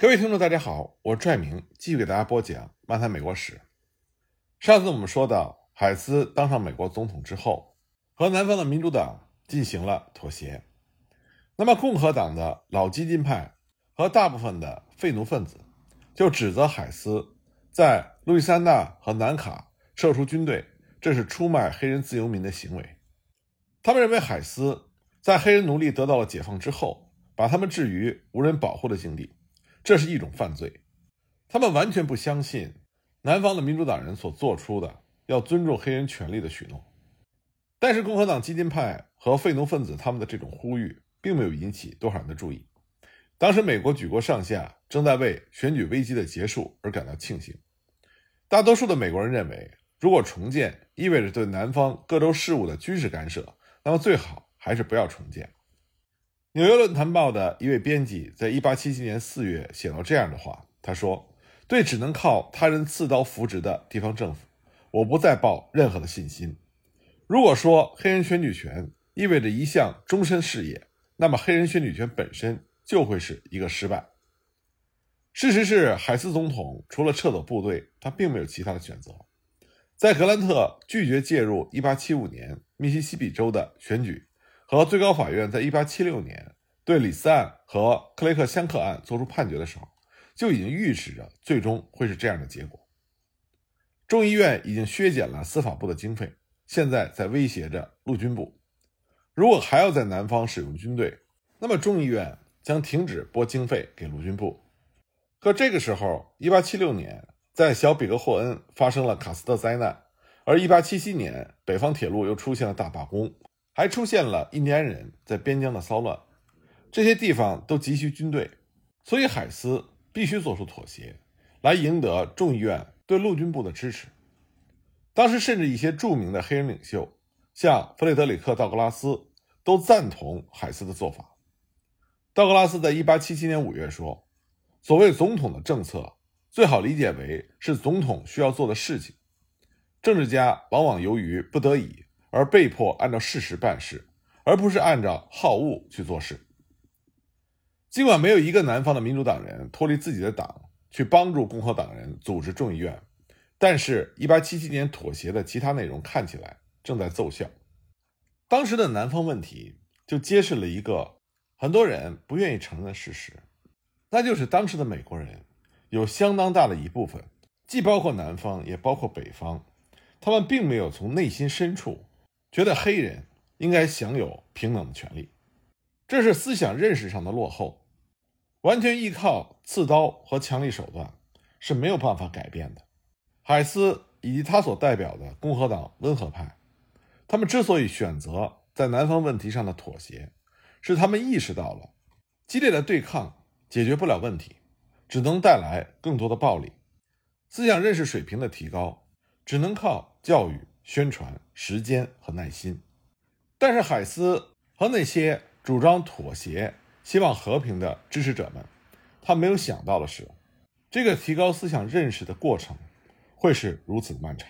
各位听众，大家好，我是拽明，继续给大家播讲漫谈美国史。上次我们说到，海斯当上美国总统之后，和南方的民主党进行了妥协。那么，共和党的老激进派和大部分的废奴分子就指责海斯在路易斯安那和南卡撤出军队，这是出卖黑人自由民的行为。他们认为海斯在黑人奴隶得到了解放之后，把他们置于无人保护的境地。这是一种犯罪，他们完全不相信南方的民主党人所做出的要尊重黑人权利的许诺。但是共和党激进派和废奴分子他们的这种呼吁并没有引起多少人的注意。当时美国举国上下正在为选举危机的结束而感到庆幸。大多数的美国人认为，如果重建意味着对南方各州事务的军事干涉，那么最好还是不要重建。纽约论坛报的一位编辑在1877年4月写到这样的话：“他说，对只能靠他人刺刀扶植的地方政府，我不再抱任何的信心。如果说黑人选举权意味着一项终身事业，那么黑人选举权本身就会是一个失败。事实是，海斯总统除了撤走部队，他并没有其他的选择。在格兰特拒绝介入1875年密西西比州的选举。”和最高法院在1876年对李斯案和克雷克香克案作出判决的时候，就已经预示着最终会是这样的结果。众议院已经削减了司法部的经费，现在在威胁着陆军部。如果还要在南方使用军队，那么众议院将停止拨经费给陆军部。可这个时候，1876年在小比格霍恩发生了卡斯特灾难，而1877年北方铁路又出现了大罢工。还出现了印第安人在边疆的骚乱，这些地方都急需军队，所以海斯必须做出妥协，来赢得众议院对陆军部的支持。当时，甚至一些著名的黑人领袖，像弗雷德里克·道格拉斯，都赞同海斯的做法。道格拉斯在1877年5月说：“所谓总统的政策，最好理解为是总统需要做的事情。政治家往往由于不得已。”而被迫按照事实办事，而不是按照好恶去做事。尽管没有一个南方的民主党人脱离自己的党去帮助共和党人组织众议院，但是1877年妥协的其他内容看起来正在奏效。当时的南方问题就揭示了一个很多人不愿意承认的事实，那就是当时的美国人有相当大的一部分，既包括南方也包括北方，他们并没有从内心深处。觉得黑人应该享有平等的权利，这是思想认识上的落后。完全依靠刺刀和强力手段是没有办法改变的。海斯以及他所代表的共和党温和派，他们之所以选择在南方问题上的妥协，是他们意识到了激烈的对抗解决不了问题，只能带来更多的暴力。思想认识水平的提高，只能靠教育。宣传时间和耐心，但是海斯和那些主张妥协、希望和平的支持者们，他没有想到的是，这个提高思想认识的过程会是如此漫长。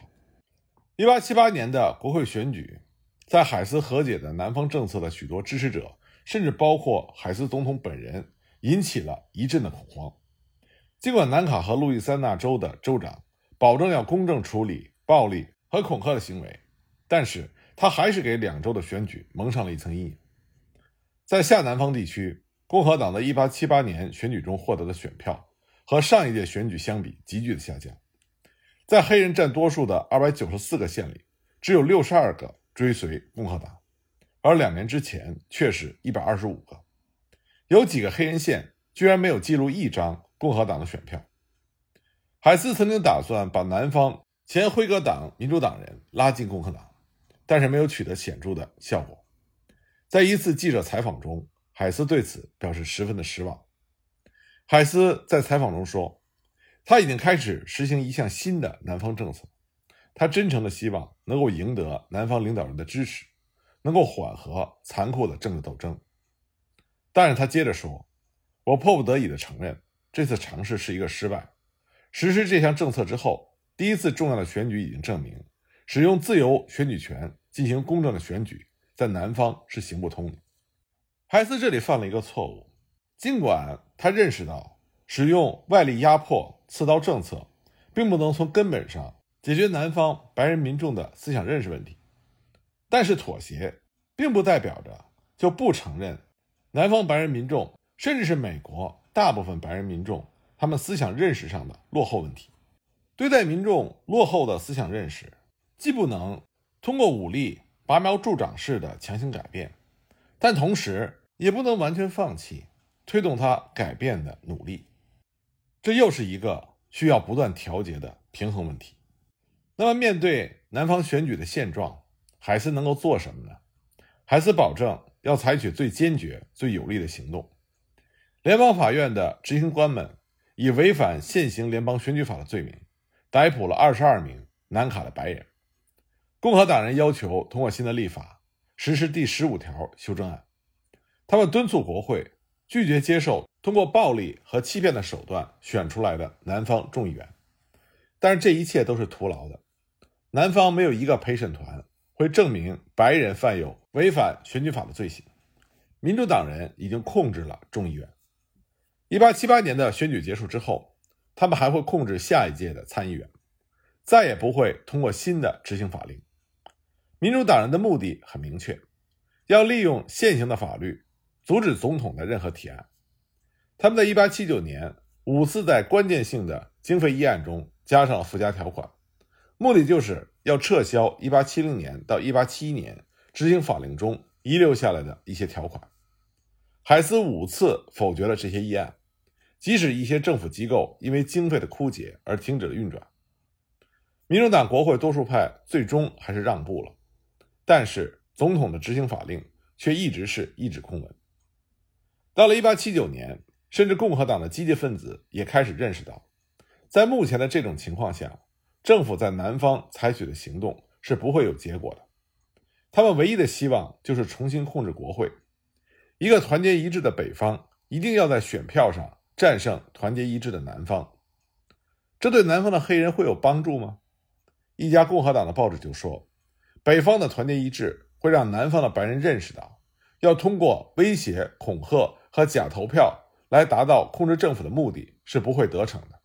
一八七八年的国会选举，在海斯和解的南方政策的许多支持者，甚至包括海斯总统本人，引起了一阵的恐慌。尽管南卡和路易斯安那州的州长保证要公正处理暴力。和恐吓的行为，但是他还是给两州的选举蒙上了一层阴影。在下南方地区，共和党的1878年选举中获得的选票和上一届选举相比急剧的下降。在黑人占多数的294个县里，只有62个追随共和党，而两年之前却是一百二十五个。有几个黑人县居然没有记录一张共和党的选票。海斯曾经打算把南方。前辉格党民主党人拉进共和党，但是没有取得显著的效果。在一次记者采访中，海斯对此表示十分的失望。海斯在采访中说：“他已经开始实行一项新的南方政策，他真诚的希望能够赢得南方领导人的支持，能够缓和残酷的政治斗争。”但是他接着说：“我迫不得已的承认，这次尝试是一个失败。实施这项政策之后。”第一次重要的选举已经证明，使用自由选举权进行公正的选举，在南方是行不通的。海斯这里犯了一个错误，尽管他认识到使用外力压迫、刺刀政策，并不能从根本上解决南方白人民众的思想认识问题。但是，妥协并不代表着就不承认南方白人民众，甚至是美国大部分白人民众他们思想认识上的落后问题。对待民众落后的思想认识，既不能通过武力拔苗助长式的强行改变，但同时也不能完全放弃推动他改变的努力。这又是一个需要不断调节的平衡问题。那么，面对南方选举的现状，海斯能够做什么呢？海斯保证要采取最坚决、最有力的行动。联邦法院的执行官们以违反现行联邦选举法的罪名，逮捕了二十二名南卡的白人。共和党人要求通过新的立法，实施第十五条修正案。他们敦促国会拒绝接受。通过暴力和欺骗的手段选出来的南方众议员，但是这一切都是徒劳的。南方没有一个陪审团会证明白人犯有违反选举法的罪行。民主党人已经控制了众议院。一八七八年的选举结束之后，他们还会控制下一届的参议员，再也不会通过新的执行法令。民主党人的目的很明确，要利用现行的法律阻止总统的任何提案。他们在1879年五次在关键性的经费议案中加上了附加条款，目的就是要撤销1870年到1871年执行法令中遗留下来的一些条款。海斯五次否决了这些议案，即使一些政府机构因为经费的枯竭而停止了运转。民主党国会多数派最终还是让步了，但是总统的执行法令却一直是一纸空文。到了1879年。甚至共和党的积极分子也开始认识到，在目前的这种情况下，政府在南方采取的行动是不会有结果的。他们唯一的希望就是重新控制国会。一个团结一致的北方一定要在选票上战胜团结一致的南方。这对南方的黑人会有帮助吗？一家共和党的报纸就说，北方的团结一致会让南方的白人认识到，要通过威胁、恐吓和假投票。来达到控制政府的目的是不会得逞的。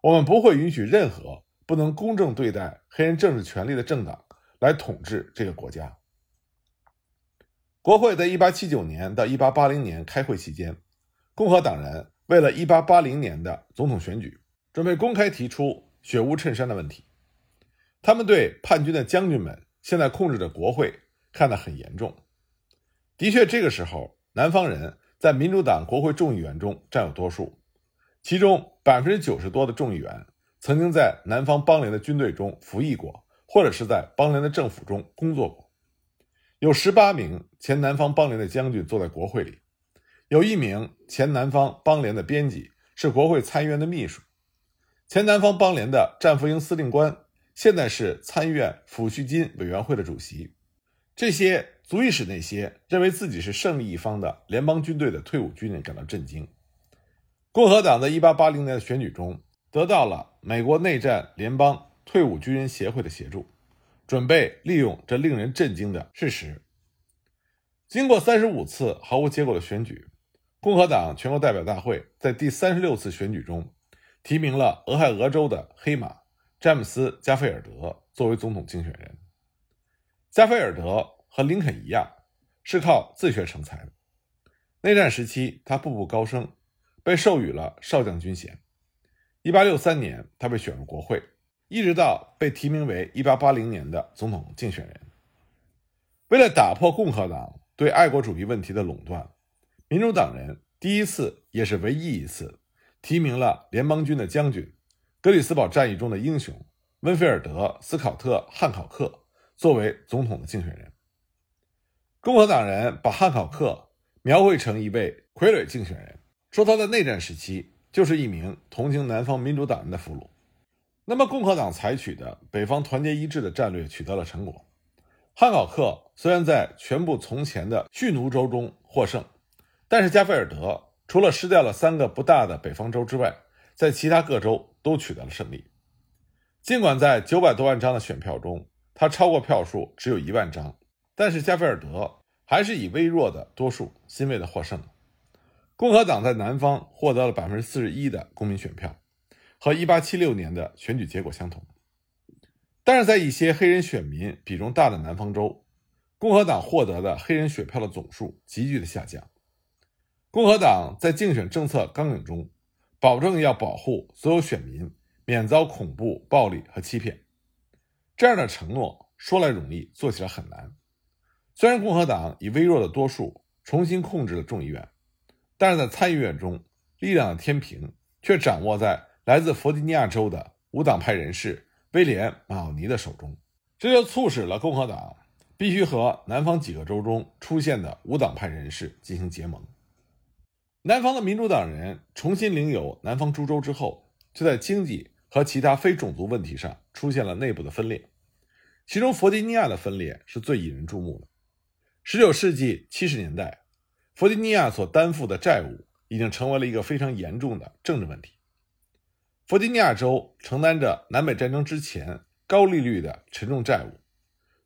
我们不会允许任何不能公正对待黑人政治权利的政党来统治这个国家。国会在1879年到1880年开会期间，共和党人为了1880年的总统选举，准备公开提出血污衬衫的问题。他们对叛军的将军们现在控制着国会看得很严重。的确，这个时候南方人。在民主党国会众议员中占有多数，其中百分之九十多的众议员曾经在南方邦联的军队中服役过，或者是在邦联的政府中工作过。有十八名前南方邦联的将军坐在国会里，有一名前南方邦联的编辑是国会参议院的秘书，前南方邦联的战俘营司令官现在是参议院抚恤金委员会的主席。这些。足以使那些认为自己是胜利一方的联邦军队的退伍军人感到震惊。共和党在1880年的选举中得到了美国内战联邦退伍军人协会的协助，准备利用这令人震惊的事实。经过35次毫无结果的选举，共和党全国代表大会在第36次选举中提名了俄亥俄州的黑马詹姆斯·加菲尔德作为总统竞选人。加菲尔德。和林肯一样，是靠自学成才的。内战时期，他步步高升，被授予了少将军衔。1863年，他被选入国会，一直到被提名为1880年的总统竞选人。为了打破共和党对爱国主义问题的垄断，民主党人第一次也是唯一一次提名了联邦军的将军、格里斯堡战役中的英雄温菲尔德·斯考特·汉考克作为总统的竞选人。共和党人把汉考克描绘成一位傀儡竞选人，说他在内战时期就是一名同情南方民主党人的俘虏。那么，共和党采取的北方团结一致的战略取得了成果。汉考克虽然在全部从前的蓄奴州中获胜，但是加菲尔德除了失掉了三个不大的北方州之外，在其他各州都取得了胜利。尽管在九百多万张的选票中，他超过票数只有一万张。但是加菲尔德还是以微弱的多数欣慰的获胜。共和党在南方获得了百分之四十一的公民选票，和一八七六年的选举结果相同。但是在一些黑人选民比重大的南方州，共和党获得的黑人选票的总数急剧的下降。共和党在竞选政策纲领中，保证要保护所有选民免遭恐怖、暴力和欺骗。这样的承诺说来容易，做起来很难。虽然共和党以微弱的多数重新控制了众议院，但是在参议院中，力量的天平却掌握在来自弗吉尼亚州的无党派人士威廉·马奥尼的手中。这就促使了共和党必须和南方几个州中出现的无党派人士进行结盟。南方的民主党人重新领有南方诸州之后，就在经济和其他非种族问题上出现了内部的分裂，其中弗吉尼亚的分裂是最引人注目的。19世纪70年代，弗吉尼亚所担负的债务已经成为了一个非常严重的政治问题。弗吉尼亚州承担着南北战争之前高利率的沉重债务，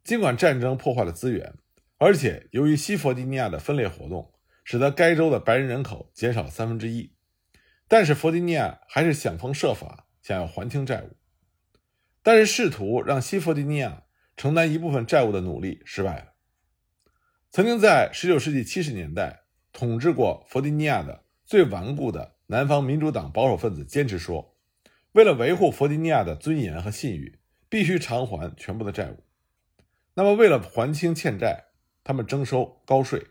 尽管战争破坏了资源，而且由于西弗吉尼亚的分裂活动。使得该州的白人人口减少三分之一，但是弗吉尼亚还是想方设法想要还清债务，但是试图让西弗吉尼亚承担一部分债务的努力失败了。曾经在19世纪70年代统治过弗吉尼亚的最顽固的南方民主党保守分子坚持说，为了维护弗吉尼亚的尊严和信誉，必须偿还全部的债务。那么，为了还清欠债，他们征收高税。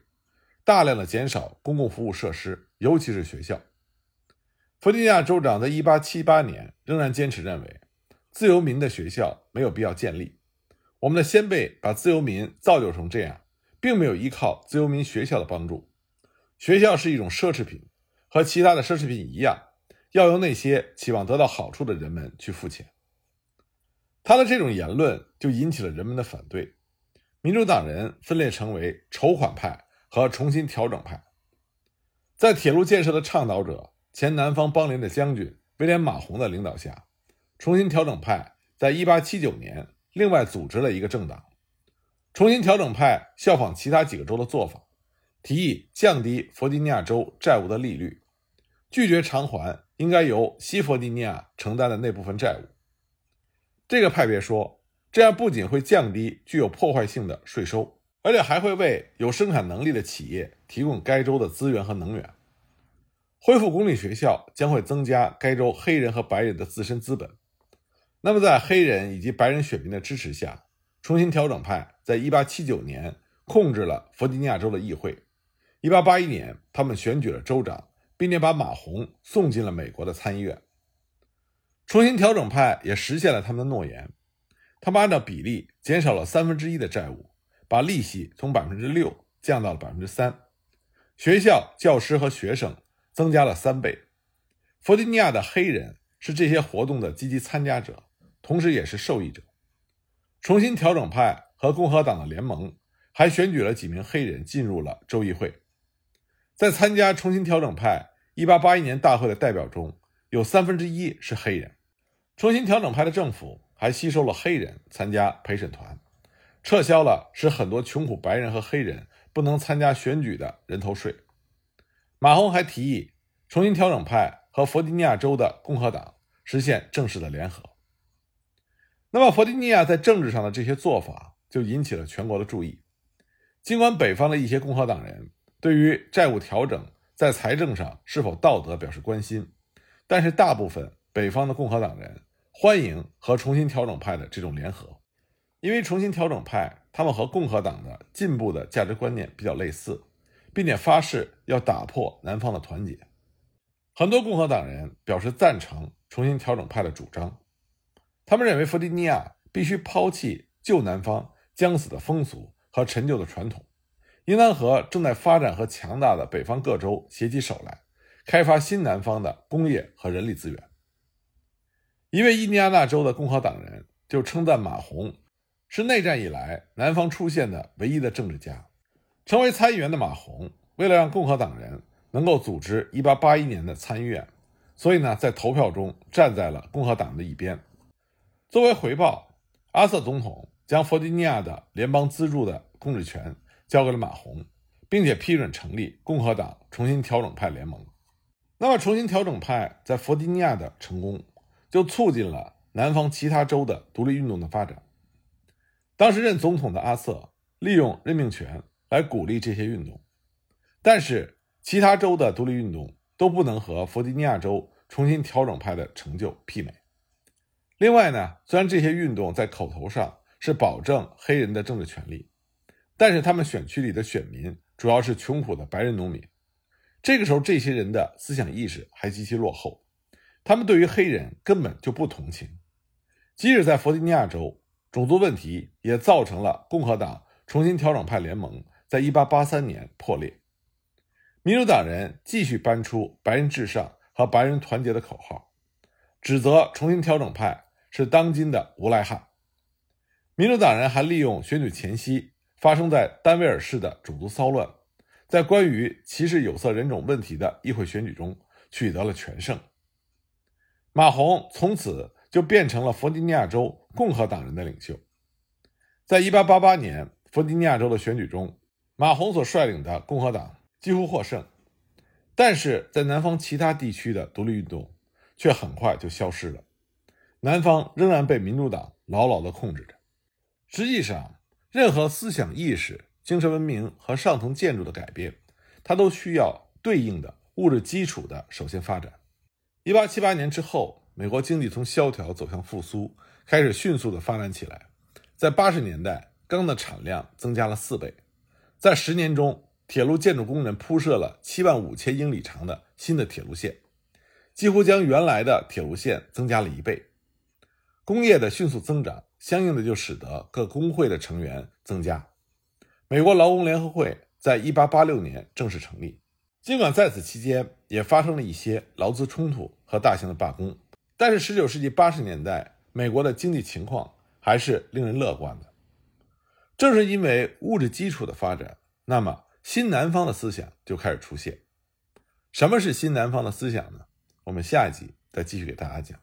大量的减少公共服务设施，尤其是学校。弗吉尼亚州长在1878年仍然坚持认为，自由民的学校没有必要建立。我们的先辈把自由民造就成这样，并没有依靠自由民学校的帮助。学校是一种奢侈品，和其他的奢侈品一样，要由那些期望得到好处的人们去付钱。他的这种言论就引起了人们的反对，民主党人分裂成为筹款派。和重新调整派，在铁路建设的倡导者、前南方邦联的将军威廉·马洪的领导下，重新调整派在1879年另外组织了一个政党。重新调整派效仿其他几个州的做法，提议降低弗吉尼亚州债务的利率，拒绝偿还应该由西弗吉尼亚承担的那部分债务。这个派别说，这样不仅会降低具有破坏性的税收。而且还会为有生产能力的企业提供该州的资源和能源。恢复公立学校将会增加该州黑人和白人的自身资本。那么，在黑人以及白人选民的支持下，重新调整派在1879年控制了弗吉尼亚州的议会。1881年，他们选举了州长，并且把马洪送进了美国的参议院。重新调整派也实现了他们的诺言，他们按照比例减少了三分之一的债务。把利息从百分之六降到了百分之三，学校、教师和学生增加了三倍。弗吉尼亚的黑人是这些活动的积极参加者，同时也是受益者。重新调整派和共和党的联盟还选举了几名黑人进入了州议会。在参加重新调整派1881年大会的代表中，有三分之一是黑人。重新调整派的政府还吸收了黑人参加陪审团。撤销了使很多穷苦白人和黑人不能参加选举的人头税。马洪还提议重新调整派和弗吉尼亚州的共和党实现正式的联合。那么，弗吉尼亚在政治上的这些做法就引起了全国的注意。尽管北方的一些共和党人对于债务调整在财政上是否道德表示关心，但是大部分北方的共和党人欢迎和重新调整派的这种联合。因为重新调整派，他们和共和党的进步的价值观念比较类似，并且发誓要打破南方的团结。很多共和党人表示赞成重新调整派的主张，他们认为弗吉尼亚必须抛弃旧南方将死的风俗和陈旧的传统，应当和正在发展和强大的北方各州携起手来，开发新南方的工业和人力资源。一位印第安纳州的共和党人就称赞马洪。是内战以来南方出现的唯一的政治家。成为参议员的马洪，为了让共和党人能够组织1881年的参议院，所以呢，在投票中站在了共和党的一边。作为回报，阿瑟总统将弗吉尼亚的联邦资助的控制权交给了马洪，并且批准成立共和党重新调整派联盟。那么，重新调整派在弗吉尼亚的成功，就促进了南方其他州的独立运动的发展。当时任总统的阿瑟利用任命权来鼓励这些运动，但是其他州的独立运动都不能和弗吉尼亚州重新调整派的成就媲美。另外呢，虽然这些运动在口头上是保证黑人的政治权利，但是他们选区里的选民主要是穷苦的白人农民。这个时候，这些人的思想意识还极其落后，他们对于黑人根本就不同情。即使在弗吉尼亚州。种族问题也造成了共和党重新调整派联盟在1883年破裂。民主党人继续搬出“白人至上”和“白人团结”的口号，指责重新调整派是当今的无赖汉。民主党人还利用选举前夕发生在丹维尔市的种族骚乱，在关于歧视有色人种问题的议会选举中取得了全胜。马洪从此。就变成了弗吉尼亚州共和党人的领袖。在1888年弗吉尼亚州的选举中，马洪所率领的共和党几乎获胜，但是在南方其他地区的独立运动却很快就消失了。南方仍然被民主党牢牢地控制着。实际上，任何思想意识、精神文明和上层建筑的改变，它都需要对应的物质基础的首先发展。1878年之后。美国经济从萧条走向复苏，开始迅速的发展起来。在八十年代，钢的产量增加了四倍。在十年中，铁路建筑工人铺设了七万五千英里长的新的铁路线，几乎将原来的铁路线增加了一倍。工业的迅速增长，相应的就使得各工会的成员增加。美国劳工联合会在一八八六年正式成立，尽管在此期间也发生了一些劳资冲突和大型的罢工。但是，十九世纪八十年代，美国的经济情况还是令人乐观的。正是因为物质基础的发展，那么新南方的思想就开始出现。什么是新南方的思想呢？我们下一集再继续给大家讲。